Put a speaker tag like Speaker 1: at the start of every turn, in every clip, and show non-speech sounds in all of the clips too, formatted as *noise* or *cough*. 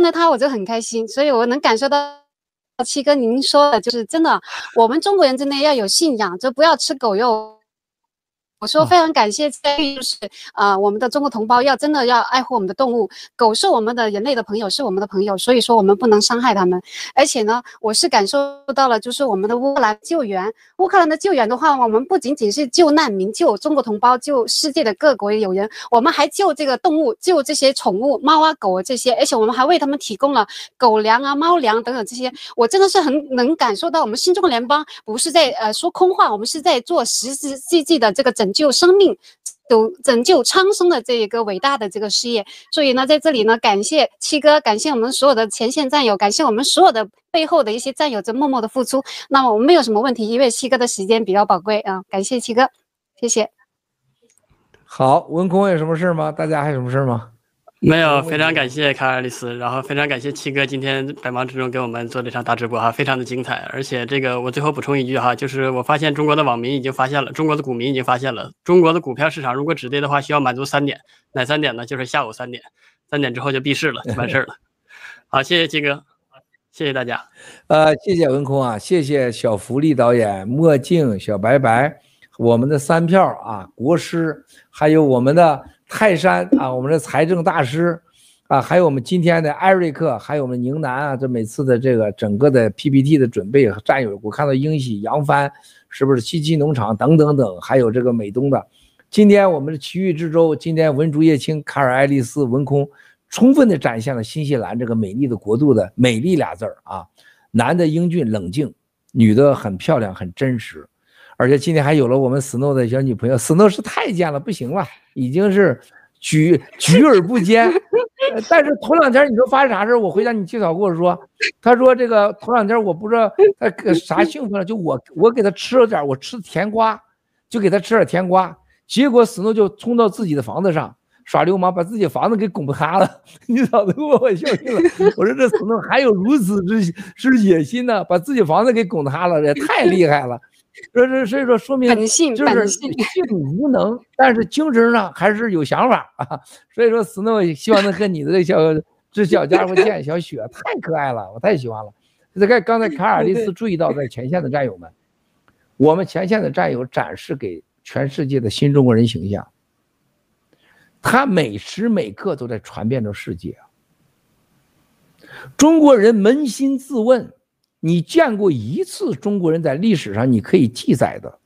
Speaker 1: 看到他我就很开心，所以我能感受到七哥您说的就是真的，我们中国人真的要有信仰，就不要吃狗肉。我说非常感谢，就是啊、呃，我们的中国同胞要真的要爱护我们的动物，狗是我们的人类的朋友，是我们的朋友，所以说我们不能伤害他们。而且呢，我是感受到了，就是我们的乌克兰救援，乌克兰的救援的话，我们不仅仅是救难民、救中国同胞、救世界的各国友人，我们还救这个动物，救这些宠物，猫啊狗啊这些，而且我们还为他们提供了狗粮啊、猫粮等等这些。我真的是很能感受到，我们新中国联邦不是在呃说空话，我们是在做实实际际的这个整。救生命，拯拯救苍生的这一个伟大的这个事业，所以呢，在这里呢，感谢七哥，感谢我们所有的前线战友，感谢我们所有的背后的一些战友在默默的付出。那么我们没有什么问题，因为七哥的时间比较宝贵啊，感谢七哥，谢谢。
Speaker 2: 好，文空有什么事吗？大家还有什么事吗？
Speaker 3: 没有，非常感谢卡尔里斯，然后非常感谢七哥今天百忙之中给我们做这场大直播哈，非常的精彩。而且这个我最后补充一句哈，就是我发现中国的网民已经发现了，中国的股民已经发现了，中国的股票市场如果止跌的话，需要满足三点，哪三点呢？就是下午三点，三点之后就闭市了，就完事儿了。好，谢谢七哥，谢谢大家。*laughs*
Speaker 2: 呃，谢谢文空啊，谢谢小福利导演、墨镜、小白白，我们的三票啊，国师，还有我们的。泰山啊，我们的财政大师啊，还有我们今天的艾瑞克，还有我们宁南啊，这每次的这个整个的 PPT 的准备和战友，我看到英喜、杨帆，是不是七七农场等等等，还有这个美东的，今天我们的奇遇之州，今天文竹叶青、卡尔爱丽丝、文空，充分的展现了新西兰这个美丽的国度的美丽俩字儿啊，男的英俊冷静，女的很漂亮很真实。而且今天还有了我们 Snow 的小女朋友，Snow 是太监了，不行了，已经是举举而不坚。*laughs* 但是头两天你说发生啥事我回家你介绍跟我说，他说这个头两天我不知道他啥兴奋了，就我我给他吃了点，我吃甜瓜，就给他吃点甜瓜，结果 Snow 就冲到自己的房子上耍流氓，把自己房子给拱塌了。*laughs* 你嫂子给我笑死了，我说这斯诺还有如此之之野心呢，把自己房子给拱塌了，也太厉害了。这这所以说说明就是性无能，但是精神上还是有想法啊。所以说 Snow 希望能和你的这小这小家伙见小雪，太可爱了，我太喜欢了。这个刚才卡尔利斯注意到在前线的战友们，我们前线的战友展示给全世界的新中国人形象，他每时每刻都在传遍着世界。中国人扪心自问。你见过一次中国人在历史上你可以记载的，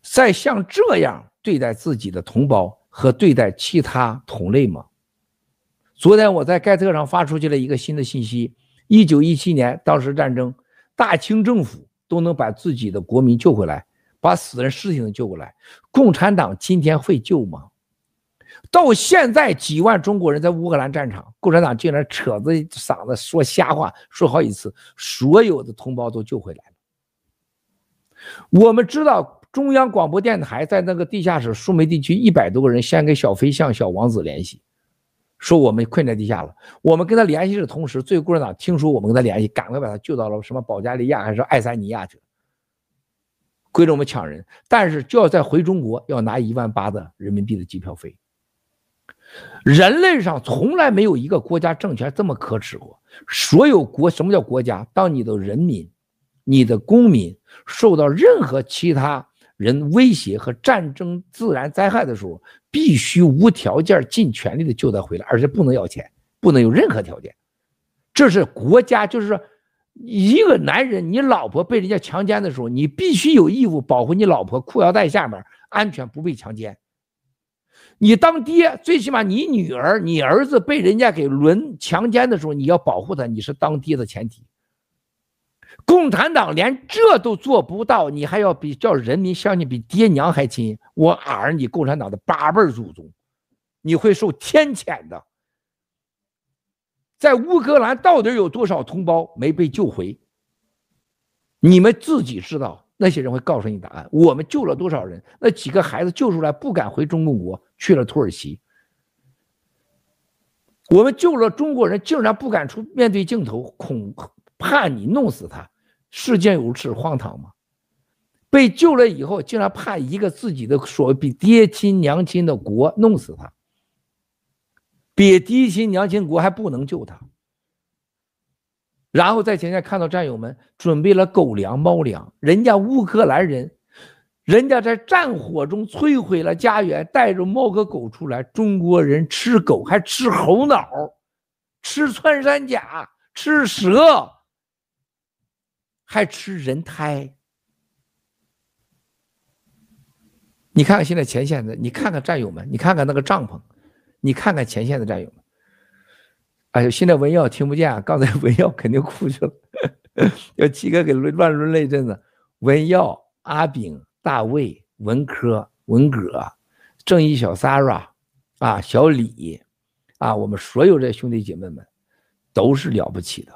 Speaker 2: 在像这样对待自己的同胞和对待其他同类吗？昨天我在盖特上发出去了一个新的信息：一九一七年当时战争，大清政府都能把自己的国民救回来，把死人尸体能救过来，共产党今天会救吗？到现在，几万中国人在乌克兰战场，共产党竟然扯着嗓子说瞎话，说好几次，所有的同胞都救回来了。我们知道，中央广播电台在那个地下室苏梅地区一百多个人先给小飞象、小王子联系，说我们困在地下了。我们跟他联系的同时，最后共产党听说我们跟他联系，赶快把他救到了什么保加利亚还是爱沙尼亚去，归着我们抢人，但是就要再回中国，要拿一万八的人民币的机票费。人类上从来没有一个国家政权这么可耻过。所有国，什么叫国家？当你的人民、你的公民受到任何其他人威胁和战争、自然灾害的时候，必须无条件、尽全力的救他回来，而且不能要钱，不能有任何条件。这是国家，就是说，一个男人，你老婆被人家强奸的时候，你必须有义务保护你老婆裤腰带下面安全，不被强奸。你当爹，最起码你女儿、你儿子被人家给轮强奸的时候，你要保护他，你是当爹的前提。共产党连这都做不到，你还要比叫人民相信比爹娘还亲？我儿你共产党的八辈祖宗，你会受天谴的。在乌克兰到底有多少同胞没被救回？你们自己知道。那些人会告诉你答案。我们救了多少人？那几个孩子救出来不敢回中共国，去了土耳其。我们救了中国人，竟然不敢出面对镜头，恐怕你弄死他。世间有此荒唐吗？被救了以后，竟然怕一个自己的所谓比爹亲娘亲的国弄死他。别爹亲娘亲国还不能救他。然后在前线看到战友们准备了狗粮、猫粮，人家乌克兰人，人家在战火中摧毁了家园，带着猫和狗出来，中国人吃狗还吃猴脑，吃穿山甲，吃蛇，还吃人胎。你看看现在前线的，你看看战友们，你看看那个帐篷，你看看前线的战友。哎呦，现在文耀听不见！刚才文耀肯定哭去了，*laughs* 要七哥给乱乱轮了一阵子。文耀、阿炳、大卫、文科、文革、正义小 s a r a 啊，小李啊，我们所有这兄弟姐妹们都是了不起的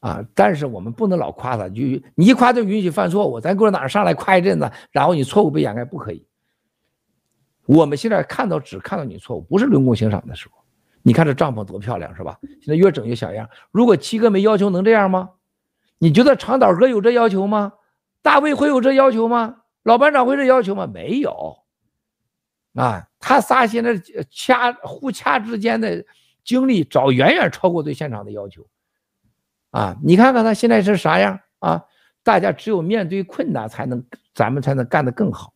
Speaker 2: 啊！但是我们不能老夸他，就你一夸就允许犯错误，咱共产党上来夸一阵子，然后你错误被掩盖，不可以。我们现在看到只看到你错误，不是论功行赏的时候。你看这帐篷多漂亮，是吧？现在越整越小样。如果七哥没要求，能这样吗？你觉得长岛哥有这要求吗？大卫会有这要求吗？老班长会这要求吗？没有。啊，他仨现在掐互掐之间的精力，早远远超过对现场的要求。啊，你看看他现在是啥样啊？大家只有面对困难，才能咱们才能干得更好。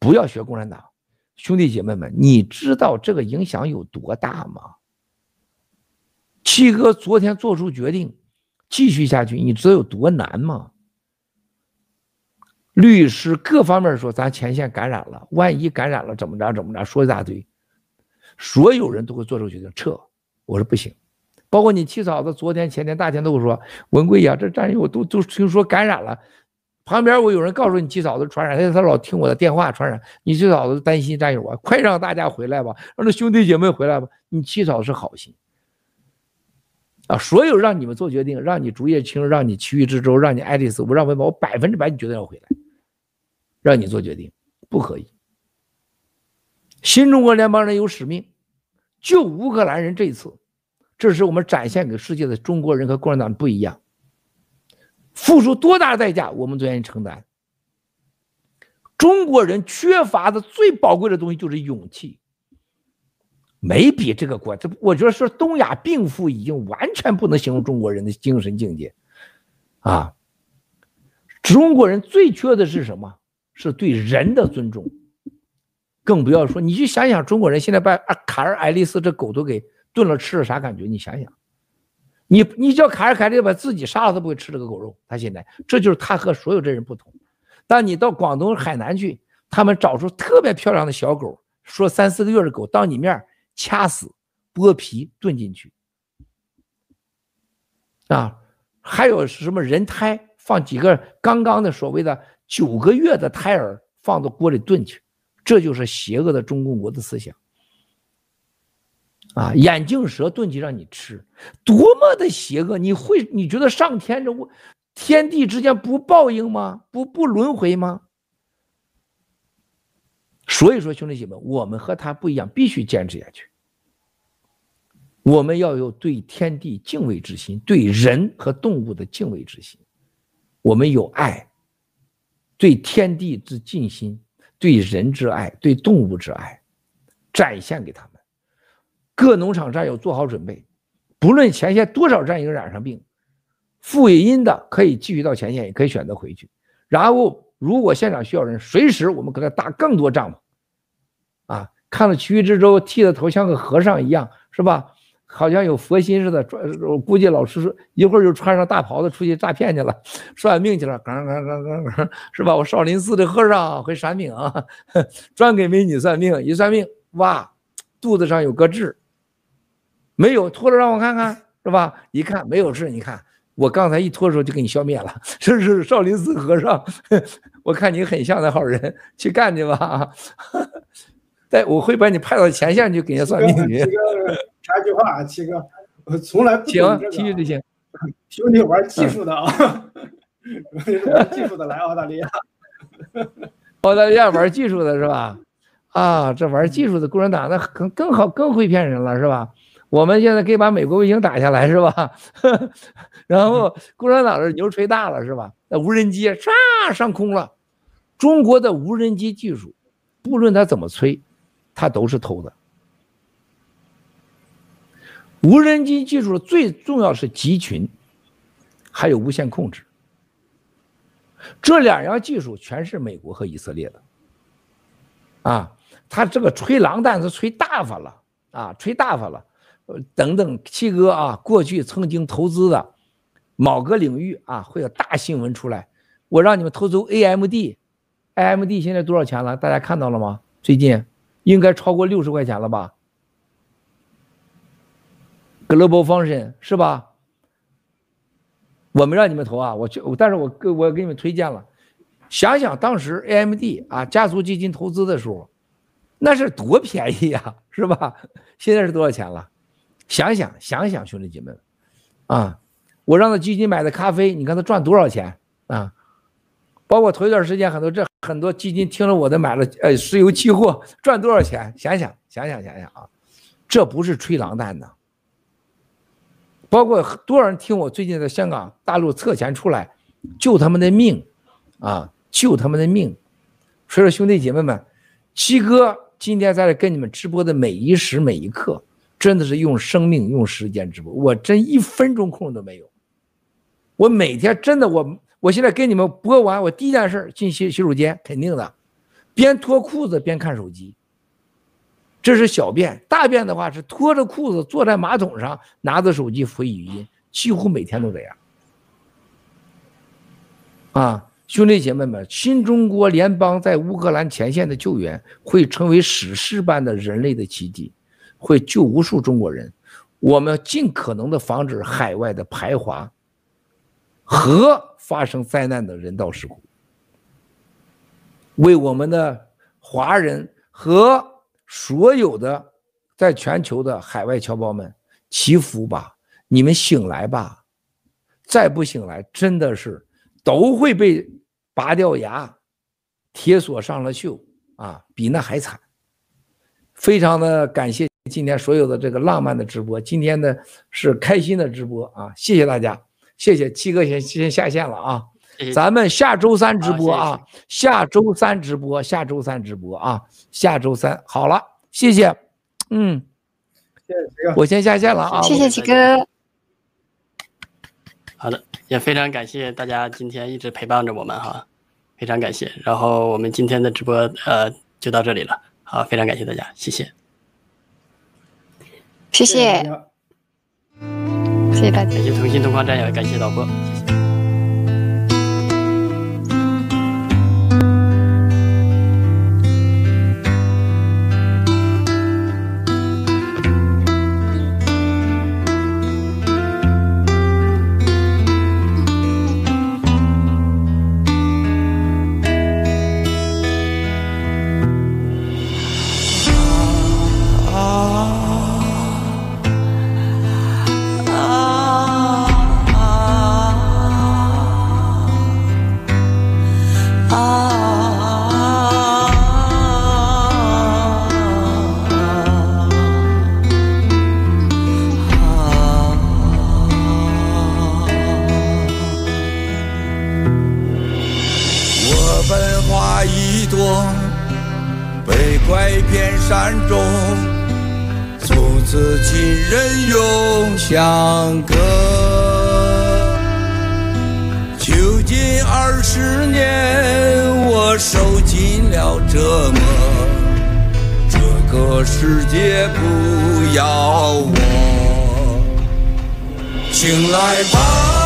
Speaker 2: 不要学共产党。兄弟姐妹们，你知道这个影响有多大吗？七哥昨天做出决定，继续下去，你知道有多难吗？律师各方面说，咱前线感染了，万一感染了怎么着怎么着，说一大堆，所有人都会做出决定撤。我说不行，包括你七嫂子，昨天前天大天都说，文贵呀，这战友都都听说感染了。旁边我有人告诉你七嫂子传染，他他老听我的电话传染，你七嫂子担心战友啊，快让大家回来吧，让那兄弟姐妹回来吧。你七嫂子是好心啊，所有让你们做决定，让你竹叶青，让你奇遇之舟，让你爱丽丝，我让文宝，我百分之百你绝对要回来，让你做决定，不可以。新中国联邦人有使命，救乌克兰人这一次，这是我们展现给世界的中国人和共产党不一样。付出多大代价，我们都愿意承担。中国人缺乏的最宝贵的东西就是勇气，没比这个过。这我觉得说东亚病夫已经完全不能形容中国人的精神境界，啊，中国人最缺的是什么？是对人的尊重，更不要说你去想想，中国人现在把卡尔爱丽丝这狗都给炖了吃了，啥感觉？你想想。你你叫卡尔凯利把自己杀了，他不会吃这个狗肉。他现在这就是他和所有这人不同。但你到广东海南去，他们找出特别漂亮的小狗，说三四个月的狗，当你面掐死、剥皮炖进去，啊，还有什么人胎，放几个刚刚的所谓的九个月的胎儿放到锅里炖去，这就是邪恶的中共国的思想。啊，眼镜蛇炖起让你吃，多么的邪恶！你会你觉得上天这天地之间不报应吗？不不轮回吗？所以说，兄弟姐妹，我们和他不一样，必须坚持下去。我们要有对天地敬畏之心，对人和动物的敬畏之心。我们有爱，对天地之尽心，对人之爱，对动物之爱，展现给他们。各农场战友做好准备，不论前线多少战友染上病，负有阴的可以继续到前线，也可以选择回去。然后，如果现场需要人，随时我们给他搭更多帐篷。啊，看到奇遇之舟剃的头像个和尚一样，是吧？好像有佛心似的。我估计老师一会儿就穿上大袍子出去诈骗去了，算命去了。嘎嘎嘎嘎嘎，是吧？我少林寺的和尚会算命啊，*laughs* 专给美女算命。一算命，哇，肚子上有个痣。没有脱了，让我看看，是吧？一看没有事，你看我刚才一脱的时候就给你消灭了。这 *laughs* 是少林寺和尚，*laughs* 我看你很像那号人，去干去吧。*laughs* 对，我会把你派到前线去给人家算命去。七哥，
Speaker 4: 插句话啊，七哥，我从来不懂这个。
Speaker 2: 行，继续就行。
Speaker 4: 兄弟玩技术的啊，玩技术的来澳大利亚。
Speaker 2: 澳大利亚玩技术的是吧？啊，这玩技术的共产党那更更好，更会骗人了是吧？我们现在可以把美国卫星打下来，是吧？*laughs* 然后共产党的牛吹大了，是吧？那无人机唰上空了，中国的无人机技术，不论他怎么吹，他都是偷的。无人机技术最重要是集群，还有无线控制。这两样技术全是美国和以色列的。啊，他这个吹狼蛋是吹大发了啊，吹大发了。呃，等等，七哥啊，过去曾经投资的某个领域啊，会有大新闻出来。我让你们投资 AMD，AMD 现在多少钱了？大家看到了吗？最近应该超过六十块钱了吧？Global Function 是吧？我没让你们投啊，我去，但是我给我给你们推荐了。想想当时 AMD 啊，家族基金投资的时候，那是多便宜呀，是吧？现在是多少钱了？想想想想，兄弟姐妹们，啊，我让他基金买的咖啡，你看他赚多少钱啊？包括头一段时间很多这很多基金听了我的买了呃石油期货赚多少钱？想想想想想想啊，这不是吹狼蛋的。包括多少人听我最近在香港大陆撤钱出来救他们的命啊，救他们的命。所以说兄弟姐妹们，七哥今天在这跟你们直播的每一时每一刻。真的是用生命用时间直播，我真一分钟空都没有。我每天真的我，我现在给你们播完，我第一件事进洗洗手间，肯定的，边脱裤子边看手机。这是小便，大便的话是脱着裤子坐在马桶上，拿着手机回语音，几乎每天都这样。啊，兄弟姐妹们，新中国联邦在乌克兰前线的救援会成为史诗般的人类的奇迹。会救无数中国人，我们尽可能的防止海外的排华和发生灾难的人道事故，为我们的华人和所有的在全球的海外侨胞们祈福吧！你们醒来吧！再不醒来，真的是都会被拔掉牙，铁锁上了锈啊，比那还惨。非常的感谢。今天所有的这个浪漫的直播，今天呢是开心的直播啊！谢谢大家，谢谢七哥先先下线了啊！咱们下周三直播啊，下周三直播，下周三直播啊，下周三好了，谢谢，嗯，谢谢七哥，我先下线了啊！
Speaker 1: 谢谢七哥。
Speaker 3: 好的，也非常感谢大家今天一直陪伴着我们哈，非常感谢。然后我们今天的直播呃就到这里了，好，非常感谢大家，谢谢。
Speaker 1: 谢谢，谢谢大家，
Speaker 3: 感谢同心同框战友，感谢导播。
Speaker 5: 人永相隔，囚禁二十年，我受尽了折磨。这个世界不要我，醒来吧。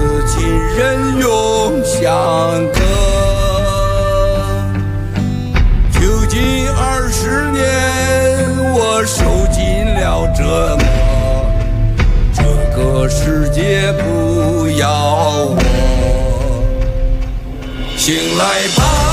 Speaker 5: 此情人永相隔。囚禁二十年，我受尽了折磨，这个世界不要我，醒来吧。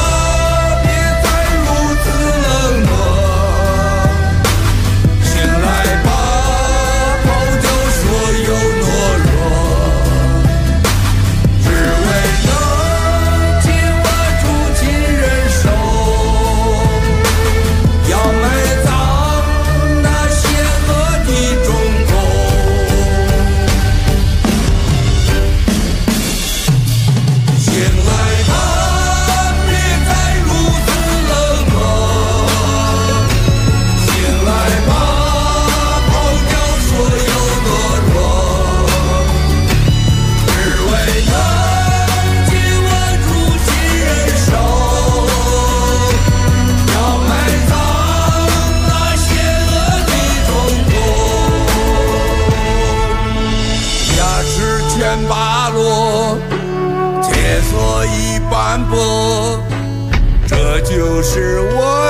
Speaker 5: 是我